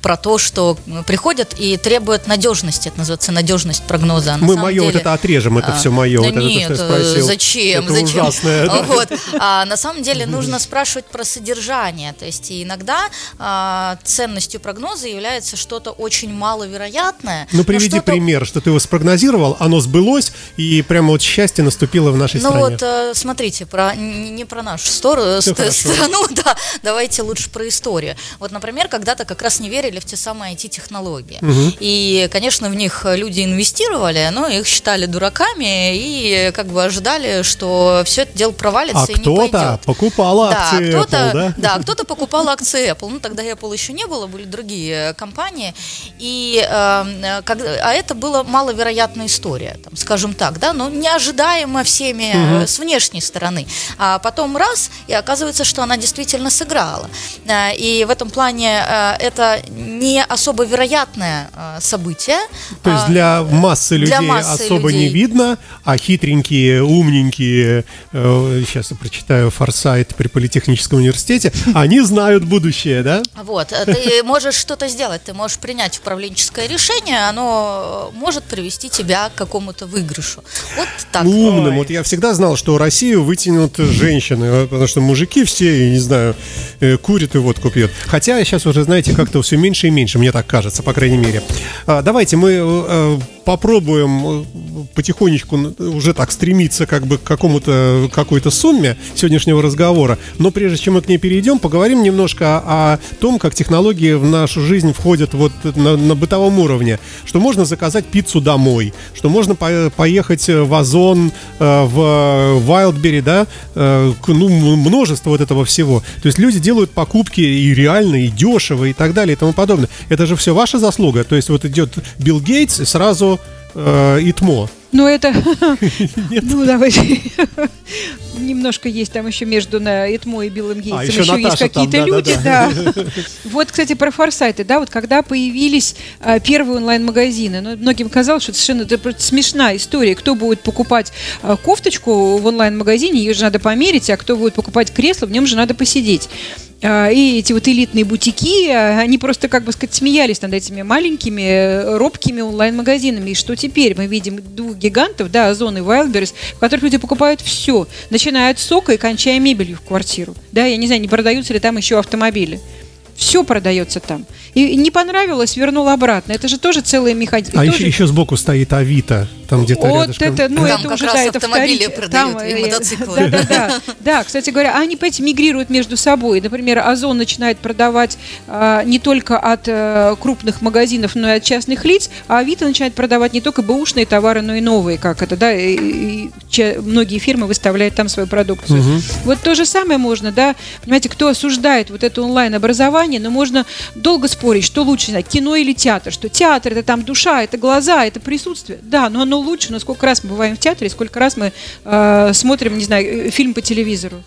про то, что приходят и требуют надежности. Это называется надежность прогноза. А Мы мое вот деле- это отрежем, это А, все мое. да вот это, то, нет, что я зачем, Это зачем? ужасное, да. Вот. А на самом деле нужно спрашивать про содержание. То есть иногда а, ценностью прогноза является что-то очень маловероятное. Ну, но приведи пример, что ты его спрогнозировал, оно сбылось, и прямо вот счастье наступило в нашей Ну стране. вот, э, смотрите, про, не, не про нашу сторону, Всё ст- страну, да, давайте лучше про историю. Вот, например, когда-то как раз не верили в те самые IT-технологии. И, конечно, в них люди инвестировали, но их считали дураками и как бы ожидали, что все это дело провалится а и не кто-то пойдет. покупал акции да, кто-то, Apple, да? кто-то покупал акции Apple. Ну, тогда Apple еще не было, были другие э, компании. И, э, э, как- а это была маловероятная история, там, скажем так, да, но неожидаемо всеми э, с внешней стороны. А потом раз, и оказывается, что она действительно сыграла. Э, И в этом плане э, это не особо вероятное э, событие. То есть А, для массы людей для массы особо не людей. видно, а хитренькие, умненькие, э, сейчас я прочитаю форсайт при Политехническом университете, они знают будущее, да? Вот, э, ты можешь что-то сделать, ты можешь принять управленческое решение, оно э, может привести тебя к какому-то выигрышу. Вот так. Умным. Вот я всегда знал, что Россию вытянут женщины, э, потому что мужики все, я не знаю, э, курят и водку пьют. Хотя сейчас уже, знаете, как-то все меньше и меньше, мне так кажется, по крайней мере. А, давайте мы попробуем э, потихонечку уже так стремиться как бы к какому-то какой-то сумме сегодняшнего разговора. Но прежде чем мы к ней перейдем, поговорим немножко о том, как технологии в нашу жизнь входят вот на, на бытовом уровне. Что можно заказать пиццу домой, что можно по поехать в Озон, э, в Wildberry, да, э, ну, множество вот этого всего. То есть люди делают покупки и реально, и дешево, и так далее, и тому подобное. Это же все ваша заслуга. То есть вот идет Билл Гейтс и сразу э, ИТМО. Ну, это... Ну, давайте... Немножко есть там еще между на Итмо и Биллом Гейтсом. А, еще, еще есть какие-то люди, да. Вот, кстати, про форсайты, да, вот когда появились а, первые онлайн-магазины, ну, многим казалось, что это совершенно это смешная история. Кто будет покупать а, кофточку в онлайн-магазине, ее же надо померить, а кто будет покупать кресло, в нем же надо посидеть. А, и эти вот элитные бутики, а, они просто, как бы сказать, смеялись над этими маленькими, э, робкими онлайн-магазинами. И что теперь? Мы видим гигантов, да, Озон и Wildberries, в которых люди покупают все, начиная от сока и кончая мебелью в квартиру. Да, я не знаю, не продаются ли там еще автомобили. Все продается там. И не понравилось, вернул обратно. Это же тоже целый механизм. А еще, еще сбоку стоит Авито, там где-то Вот рядышком. это, ну там это как уже, раз да, это автомобили вторичное. продают Там, и э, мотоциклы. Да, да, да. Да, кстати говоря, они, понимаете, мигрируют между собой. Например, Озон начинает продавать а, не только от а, крупных магазинов, но и от частных лиц, а Авито начинает продавать не только бэушные товары, но и новые, как это, да, и, и, че, многие фирмы выставляют там свою продукцию. Мгм. Вот то же самое можно, да, понимаете, кто осуждает вот это онлайн-образование, но можно долго спорить, что лучше, кино или театр, что театр это там душа, это глаза, это присутствие. Да, но оно лучше, но сколько раз мы бываем в театре, сколько раз мы э, смотрим, не знаю, э, фильм по телевизору.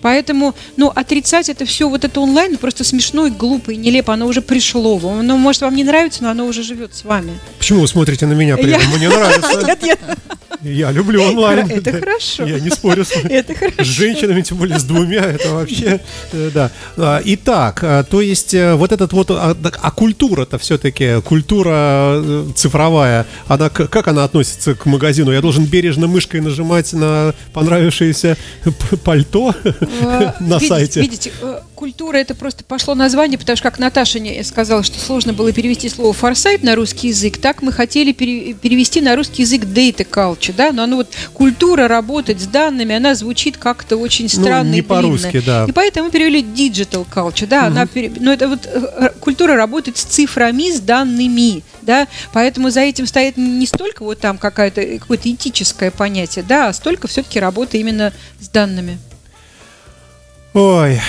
Поэтому, ну, отрицать это все, вот это онлайн, ну, просто смешно и глупо и нелепо, оно уже пришло. Оно, может, вам не нравится, но оно уже живет с вами. Почему вы смотрите на меня при этом? Мне нравится. Нет, нет, Я люблю онлайн. это хорошо. Я не спорю с женщинами, тем более с двумя, это вообще, э, да. А, Итак, а, то есть э, вот этот вот, а а культура-то все-таки, культура э, цифровая, она, как она относится к магазину? Я должен бережно мышкой нажимать на понравившееся пальто на сайте? Видите, культура это просто пошло название, потому что как Наташа не- сказала, что сложно было перевести слово форсайт на русский язык, так мы хотели пере- перевести на русский язык data culture, да, но оно вот культура работать с данными, она звучит как-то очень странно Ну, не и по-русски, да. И поэтому мы перевели digital culture, да, она пере- но это вот э, культура работать с цифрами, с данными, да, поэтому за этим стоит не столько вот там какая-то какое-то этическое понятие, да, а столько все-таки работа именно с данными. Ой,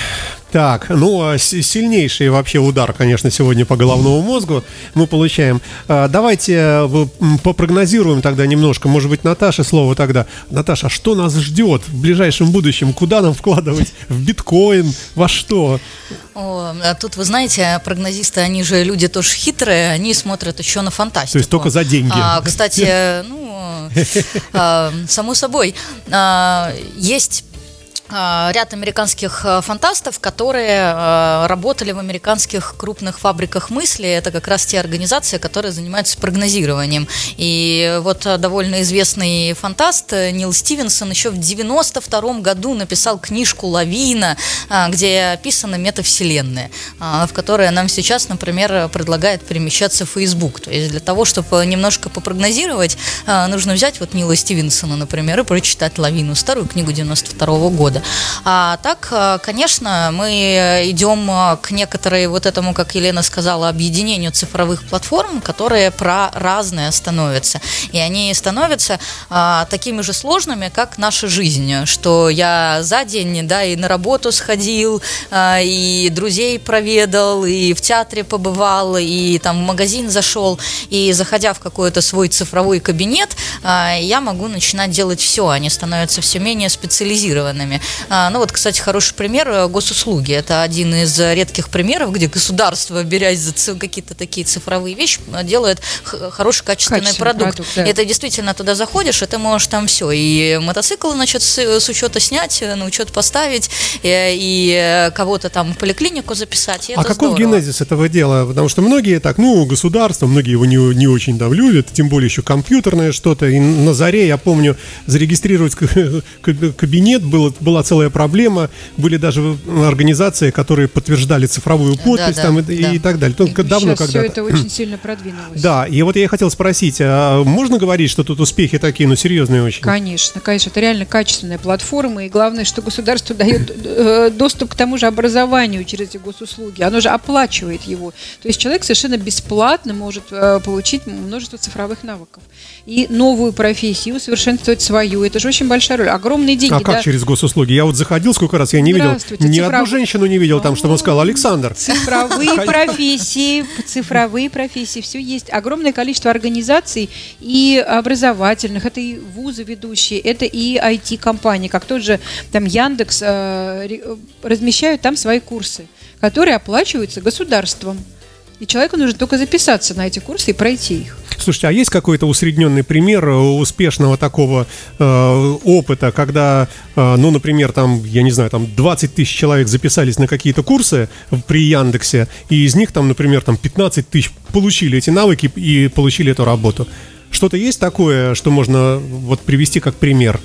так, ну, а си- сильнейший вообще удар, конечно, сегодня по головному мозгу мы получаем. А, Давайте э, попрогнозируем тогда немножко, может быть, Наташе слово тогда. Наташа, а что нас ждет в ближайшем будущем? Куда нам вкладывать? В биткоин? Во что? О, а тут, вы знаете, прогнозисты, они же люди тоже хитрые, они смотрят еще на фантастику. То есть только за деньги. А, кстати, ну, само собой, есть ряд американских а, фантастов, которые а, работали в американских крупных фабриках мысли. Это как раз те организации, которые занимаются прогнозированием. И вот а, довольно известный фантаст э, Нил Стивенсон еще в 92 году написал книжку «Лавина», а, где описаны метавселенные, а, в которые нам сейчас, например, предлагает перемещаться Facebook. То есть для того, чтобы немножко попрогнозировать, а, нужно взять вот Нила Стивенсона, например, и прочитать «Лавину», старую книгу 92 года. А так, а, конечно, мы идем а, к некоторой вот этому, как Елена сказала, объединению цифровых платформ, которые про разные становятся. И они становятся а, такими же сложными, как наша жизнь, что я за день, да, и на работу сходил, а, и друзей проведал, и в театре побывал, и там в магазин зашел, и заходя в какой-то свой цифровой кабинет, а, я могу начинать делать все, они становятся все менее специализированными. А, Ну вот, кстати, хороший пример э, госуслуги. Это один из редких примеров, где государство, берясь за какие-то такие цифровые вещи, э, делает хороший качественный Качественный продукт. продукт, да. И ты действительно туда заходишь, и ты можешь там все. И мотоцикл, значит, с, с учета снять, э, на учет поставить, и э, кого-то там в поликлинику записать. и А это здорово. генезис этого дела? Потому что многие так, ну, государство, многие его не, не очень там любят, тем более еще компьютерное что-то. И на заре, я помню, зарегистрировать кабинет было, была была целая проблема. Были даже организации, которые подтверждали цифровую подпись да, там, да, и, да. и так далее. Только давно Сейчас все когда это очень сильно продвинулось. Да, и вот я и хотел спросить, а можно говорить, что тут успехи такие, ну, серьезные очень? Конечно, конечно, это реально качественная платформа, и главное, что государство дает э, доступ к тому же образованию через эти госуслуги, оно же оплачивает его. То есть человек совершенно бесплатно может э, получить множество цифровых навыков. И новую профессию, усовершенствовать свою, это же очень большая роль, огромные деньги. А как да? через госуслуги? Я вот заходил сколько раз, я не видел, ни цифров- одну женщину не видел там, чтобы он сказал, Александр. Цифровые профессии, цифровые профессии, все есть. Огромное количество организаций и образовательных, это и вузы ведущие, это и IT-компании, как тот же там Яндекс, э, э, размещают там свои курсы, которые оплачиваются государством. И человеку нужно только записаться на эти курсы и пройти их. Слушайте, а есть какой-то усредненный пример э, успешного такого э, опыта, когда, э, ну, например, там, я не знаю, там 20 тысяч человек записались на какие-то курсы при Яндексе, и из них там, например, там 15 тысяч получили эти навыки и получили эту работу. Что-то есть такое, что можно вот привести как пример?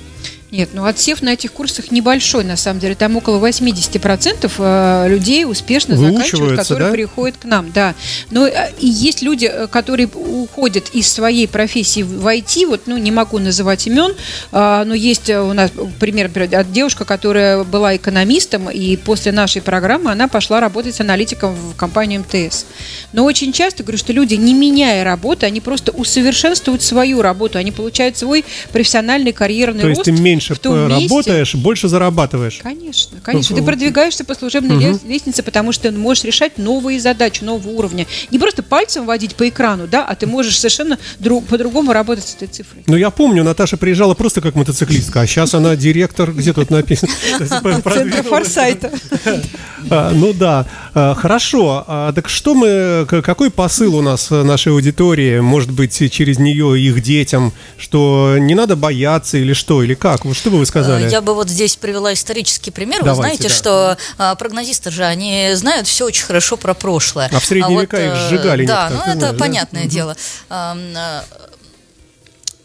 Нет, ну отсев на этих курсах небольшой, на самом деле. Там около 80% э, людей успешно заканчивают, которые да? приходят к нам, да. Но э, и есть люди, э, которые уходят из своей профессии в IT, вот, ну, не могу называть имен, а, но есть у нас пример, например, девушка, которая была экономистом, и после нашей программы она пошла работать аналитиком в компанию МТС. Но очень часто говорю, что люди, не меняя работы, они просто усовершенствуют свою работу, они получают свой профессиональный карьерный То есть рост ты меньше том месте. работаешь, больше зарабатываешь. Конечно, конечно. Ты продвигаешься по служебной лес- лестнице, потому что ты можешь решать новые задачи, нового уровня. Не просто пальцем водить по экрану, да, а ты можешь совершенно дру- по-другому работать с этой цифрой. Ну, я помню, Наташа приезжала просто как мотоциклистка, а сейчас она директор, где тут написано? Продвинулась. форсайта. А, Ну да, А, хорошо. А, Так что мы, какой посыл у нас э, нашей аудитории, может быть, через нее их детям, что не надо бояться или что, или как? Вот что бы вы сказали? Э, Я бы вот здесь привела исторический пример. Давайте, Вы знаете, да. что а, прогнозисты же, они знают все очень хорошо про прошлое. А в средние века их э, сжигали Да, ну это знаешь, да? понятное дело. Ам, а,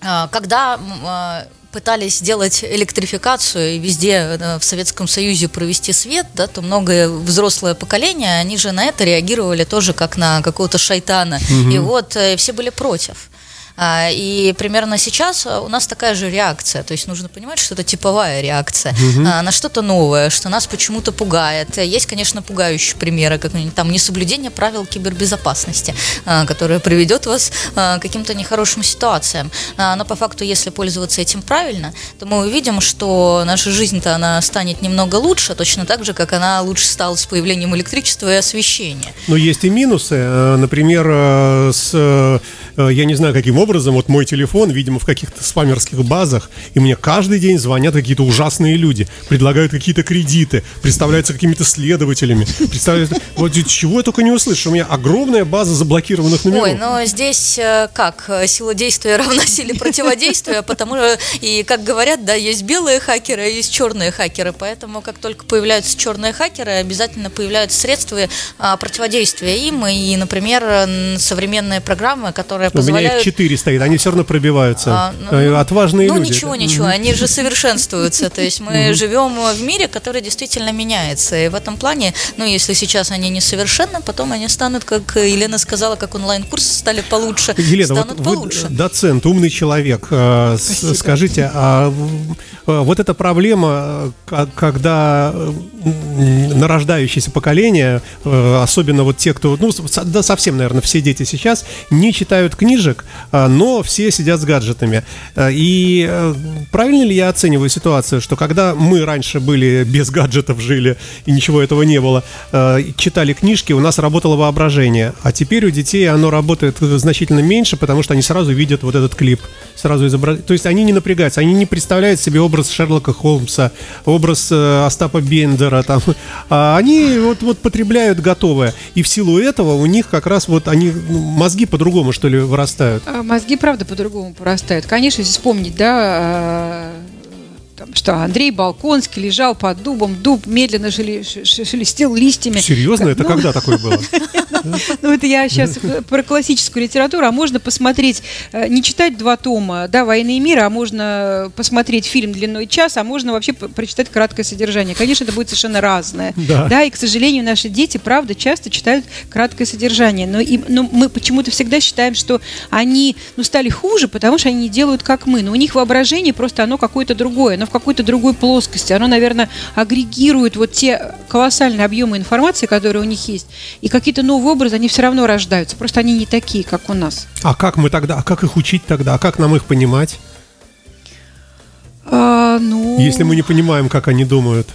а, Когда а, пытались сделать электрификацию и везде э, в Советском Союзе провести свет, да, то многое взрослое поколение, они же на это реагировали тоже как на какого-то шайтана. И вот э, все были против. А, И примерно сейчас а, у нас такая же реакция. То есть нужно понимать, что это типовая реакция а, на что-то новое, что нас почему-то пугает. Есть, конечно, пугающие примеры, как там несоблюдение правил кибербезопасности, а, которое приведет вас к каким-то нехорошим ситуациям. Но по факту, если пользоваться этим правильно, то мы увидим, что наша жизнь-то она станет немного лучше, точно так же, как она лучше стала с появлением электричества и освещения. Но есть и минусы. Э, Например, э, с, э, э, я не знаю, каким образом, образом, вот мой телефон, видимо, в каких-то спамерских базах, и мне каждый день звонят какие-то ужасные люди, предлагают какие-то кредиты, представляются какими-то следователями, представляются Вот чего я только не услышу. У меня огромная база заблокированных номеров. Ой, но здесь э, как? Сила действия равна силе противодействия, потому что, и как говорят, да, есть белые хакеры, а есть черные хакеры, поэтому как только появляются черные хакеры, обязательно появляются средства а, противодействия им, и, например, современные программы, которые позволяют... У меня их четыре 4 стоит, они все равно пробиваются. А, ну, э, ну Отважные ну, люди. Ну ничего, ничего, они же совершенствуются. То есть мы живем в мире, который действительно меняется. И в этом плане, ну если сейчас они несовершенны, потом они станут, как Елена сказала, как онлайн-курсы стали получше, Елена, станут вот получше. Вы доцент, умный человек. Э, Спасибо. Скажите, а э, вот эта проблема, когда нарождающееся поколение, особенно вот те, кто, ну, да совсем, наверное, все дети сейчас, не читают книжек, но все сидят с гаджетами. Э, И э, правильно ли я оцениваю ситуацию, что когда мы раньше были без гаджетов жили и ничего этого не было, э, читали книжки, у нас работало воображение, а теперь у детей оно работает значительно меньше, потому что они сразу видят вот этот клип, сразу изображают. То есть они не напрягаются, они не представляют себе образ Шерлока Холмса, образ Остапа Бендера, там, а они вот, вот потребляют готовое, и в силу этого у них как раз вот они ну, мозги по-другому что ли вырастают. Мозги, правда, по-другому порастают. Конечно, если вспомнить, да, там, что Андрей Балконский лежал под дубом, дуб медленно шелестел листьями. Серьезно? Это ну, когда такое было? Ну, это я сейчас про классическую литературу, а можно посмотреть, э, не читать два тома, да, «Войны и мир», а можно посмотреть фильм длиной час, а можно вообще прочитать краткое содержание. Конечно, это будет совершенно разное. Да. да, и, к сожалению, наши дети, правда, часто читают краткое содержание. Но, но мы почему-то всегда считаем, что они ну, стали хуже, потому что они не делают, как мы. Но у них воображение просто оно какое-то другое, оно в какой-то другой плоскости. Оно, наверное, агрегирует вот те колоссальные объемы информации, которые у них есть. И какие-то новые образы, они все равно рождаются. Просто они не такие, как у нас. А как мы тогда, а как их учить тогда? А как нам их понимать? А, ну... Если мы не понимаем, как они думают.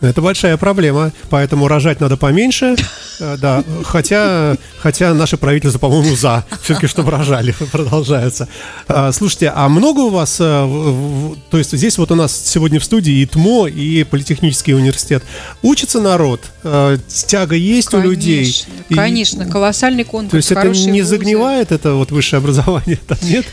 Это большая проблема, поэтому рожать надо поменьше, э, да, хотя, хотя наше правительство, по-моему, за, все-таки, чтобы рожали, продолжается. А, слушайте, а много у вас, э, то есть здесь вот у нас сегодня в студии и ТМО, и Политехнический университет. Учится народ? Э, тяга есть конечно, у людей? Конечно, колоссальный конкурс. То есть это не загнивает, это вот высшее образование, нет?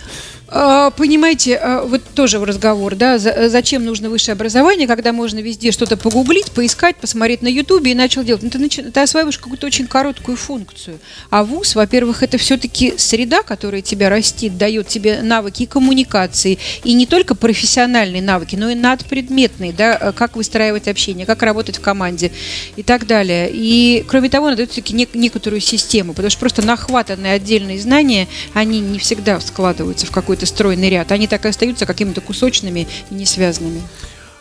А, понимаете, а, вот тоже разговор, да, зачем нужно высшее образование, когда можно везде что-то погуглить, поискать, посмотреть на ютубе и начал делать. Ну, ты, нач... ты осваиваешь какую-то очень короткую функцию. А вуз, во-первых, это все-таки среда, которая тебя растит, дает тебе навыки коммуникации, и не только профессиональные навыки, но и надпредметные, да, э, как выстраивать общение, как работать в команде и так далее. И, кроме того, надо все-таки нек- некоторую систему, потому что просто нахватанные отдельные знания, они не всегда складываются в какой-то стройный ряд. Они так и остаются какими-то кусочными и не связанными.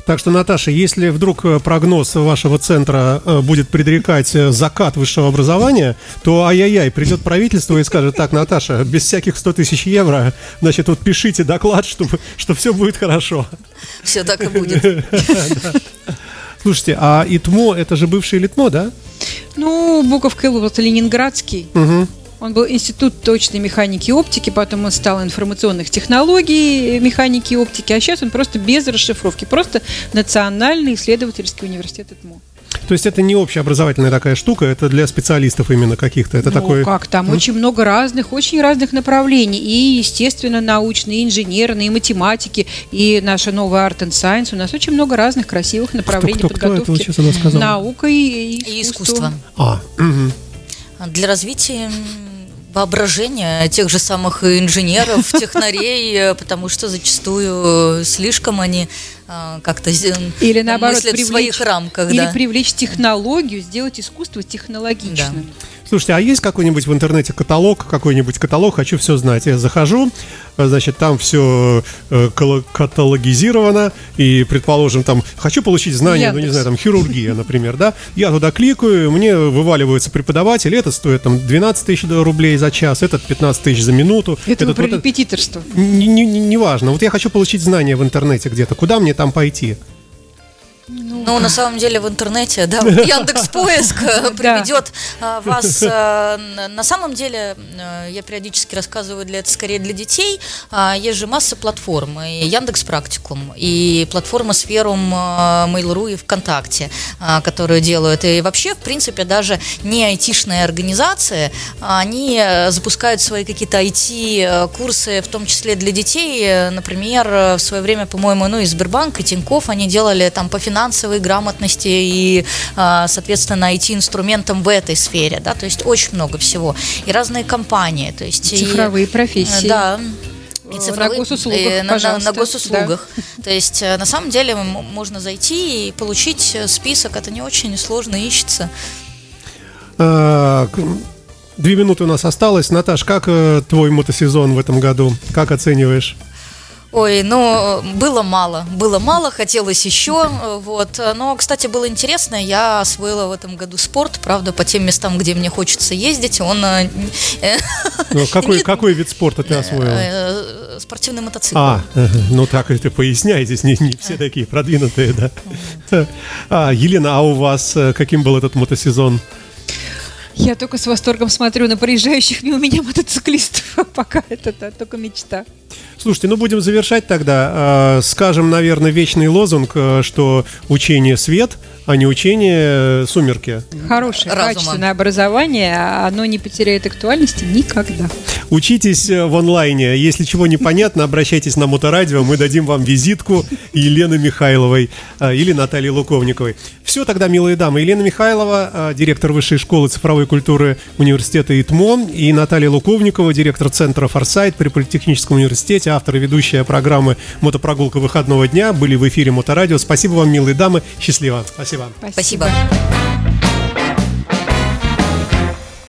Так что, Наташа, если вдруг э, прогноз вашего центра э, будет предрекать э, закат высшего образования, то ай-яй-яй, придет правительство и скажет, так, Наташа, без всяких 100 тысяч евро, значит, вот пишите доклад, что, что все будет хорошо. Все так и будет. Слушайте, а ИТМО, это же бывший ЛИТМО, да? Ну, буковка Л, это ленинградский. Угу. Он был институт точной механики и оптики, потом он стал информационных технологий механики и оптики, а сейчас он просто без расшифровки, просто Национальный исследовательский университет ИТМО. То есть это не общеобразовательная такая штука, это для специалистов именно каких-то. Это ну, такой... как там, очень много разных, очень разных направлений. И, естественно, научные, и инженерные, и математики, и наша новая Art and Science. У нас очень много разных красивых направлений кто, кто, подготовки. Кто это она Наука и, и искусство. И искусство. А, угу. Для развития воображения тех же самых инженеров, технарей, потому что зачастую слишком они э, как-то или наоборот привлечь, в своих рамках. Или да. привлечь технологию, сделать искусство технологичным. Да. Слушайте, а есть какой-нибудь в интернете каталог, какой-нибудь каталог, хочу все знать. Я захожу, значит, там все э, каталогизировано, и, предположим, там, хочу получить знания, Яндекс. ну, не знаю, там, хирургия, например, да, я туда кликаю, мне вываливается преподаватель, это стоит там 12 тысяч рублей за час, этот 15 тысяч за минуту. Это этот, про вот, репетиторство. Неважно, не, не вот я хочу получить знания в интернете где-то, куда мне там пойти? Ну, на самом деле в интернете, да, Яндекс Поиск э, приведет а, вас. А, на самом деле, я периодически рассказываю для это скорее для детей. А, есть же масса платформ, и Яндекс Практикум, и платформа Сферум, Mail.ru и ВКонтакте, которые делают. И вообще, в принципе, даже не айтишные организации, они запускают свои какие-то IT-курсы, в том числе для детей. Например, в свое время, по-моему, ну и Сбербанк, и Тиньков, они делали там по финансовой грамотности и, а, соответственно, IT-инструментам в этой сфере, да, то есть очень много всего. И разные компании, то есть... Цифровые и, профессии. Да, и цифровые, на госуслугах, э, на, на, на госуслугах. Да. То есть, э, на самом деле, можно зайти и получить э, список, это не очень сложно ищется. А, две минуты у нас осталось. Наташ, как твой мотосезон в этом году? Как оцениваешь? Ой, ну, было мало, было мало, хотелось еще, вот. Но, кстати, было интересно, я освоила в этом году спорт, правда, по тем местам, где мне хочется ездить, он... Э, ну, какой, какой вид спорта ты освоила? Э, спортивный мотоцикл. А, ну так это поясняй, здесь не, не все такие продвинутые, да. А, Елена, а у вас э, каким был этот мотосезон? Я только с восторгом смотрю на проезжающих мимо меня мотоциклистов. Пока это да, только мечта. Слушайте, ну будем завершать тогда. Скажем, наверное, вечный лозунг, что учение свет, а не учение э, сумерки. Хорошее, Разума. качественное образование, а оно не потеряет актуальности никогда. Учитесь э, в онлайне. Если чего непонятно, обращайтесь на Моторадио. Мы дадим вам визитку Елены Михайловой э, или Натальи Луковниковой. Все тогда, милые дамы. Елена Михайлова, э, директор Высшей школы цифровой культуры университета ИТМО, и Наталья Луковникова, директор центра «Форсайт» при Политехническом университете, автор и ведущая программы «Мотопрогулка выходного дня» были в эфире Моторадио. Спасибо вам, милые дамы. Счастливо. Спасибо. Спасибо.